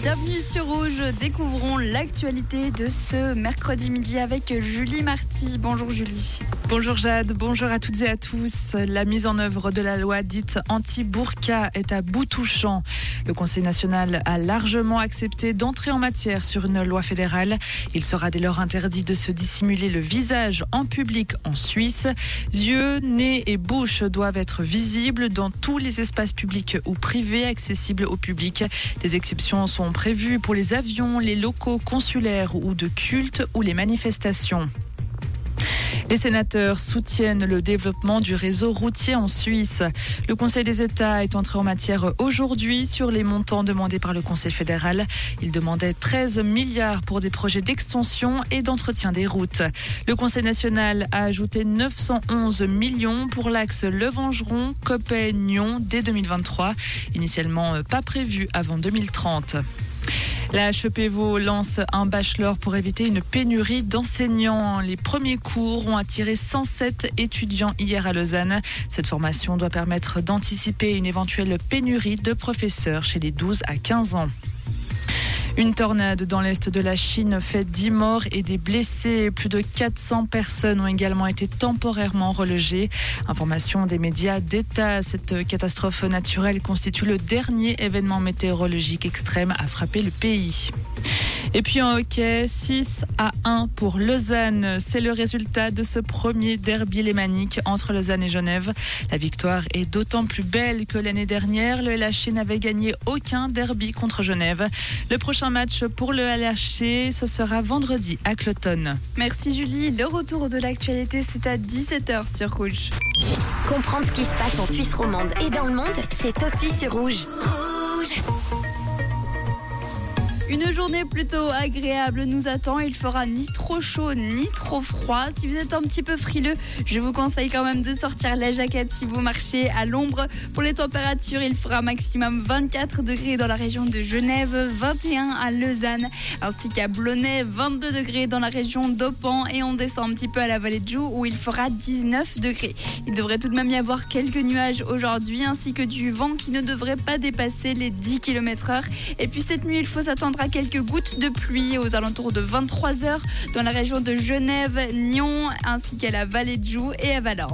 Bienvenue sur Rouge. Découvrons l'actualité de ce mercredi midi avec Julie Marty. Bonjour Julie. Bonjour Jade, bonjour à toutes et à tous. La mise en œuvre de la loi dite anti-burqa est à bout touchant. Le Conseil national a largement accepté d'entrer en matière sur une loi fédérale. Il sera dès lors interdit de se dissimuler le visage en public en Suisse. Yeux, nez et bouche doivent être visibles dans tous les espaces publics ou privés accessibles au public. Des exceptions sont pour les avions, les locaux consulaires ou de culte ou les manifestations. Les sénateurs soutiennent le développement du réseau routier en Suisse. Le Conseil des États est entré en matière aujourd'hui sur les montants demandés par le Conseil fédéral. Il demandait 13 milliards pour des projets d'extension et d'entretien des routes. Le Conseil national a ajouté 911 millions pour l'axe Levangeron, Coppet-Nyon dès 2023, initialement pas prévu avant 2030. La HEPVO lance un bachelor pour éviter une pénurie d'enseignants. Les premiers cours ont attiré 107 étudiants hier à Lausanne. Cette formation doit permettre d'anticiper une éventuelle pénurie de professeurs chez les 12 à 15 ans. Une tornade dans l'est de la Chine fait 10 morts et des blessés. Plus de 400 personnes ont également été temporairement relogées. Information des médias d'État. Cette catastrophe naturelle constitue le dernier événement météorologique extrême à frapper le pays. Et puis en hockey, 6 à 1 pour Lausanne. C'est le résultat de ce premier derby lémanique entre Lausanne et Genève. La victoire est d'autant plus belle que l'année dernière, le LHC n'avait gagné aucun derby contre Genève. Le prochain match pour le LHC, ce sera vendredi à Cloton. Merci Julie. Le retour de l'actualité, c'est à 17h sur Rouge. Comprendre ce qui se passe en Suisse romande et dans le monde, c'est aussi sur Rouge. Une journée plutôt agréable nous attend. Il fera ni trop chaud ni trop froid. Si vous êtes un petit peu frileux, je vous conseille quand même de sortir la jaquette si vous marchez à l'ombre. Pour les températures, il fera maximum 24 degrés dans la région de Genève, 21 à Lausanne, ainsi qu'à Blonay, 22 degrés dans la région d'Opan et on descend un petit peu à la vallée de Joux où il fera 19 degrés. Il devrait tout de même y avoir quelques nuages aujourd'hui ainsi que du vent qui ne devrait pas dépasser les 10 km/h. Et puis cette nuit, il faut s'attendre quelques gouttes de pluie aux alentours de 23 heures dans la région de Genève, Nyon, ainsi qu'à la vallée de Joux et à Valorbe.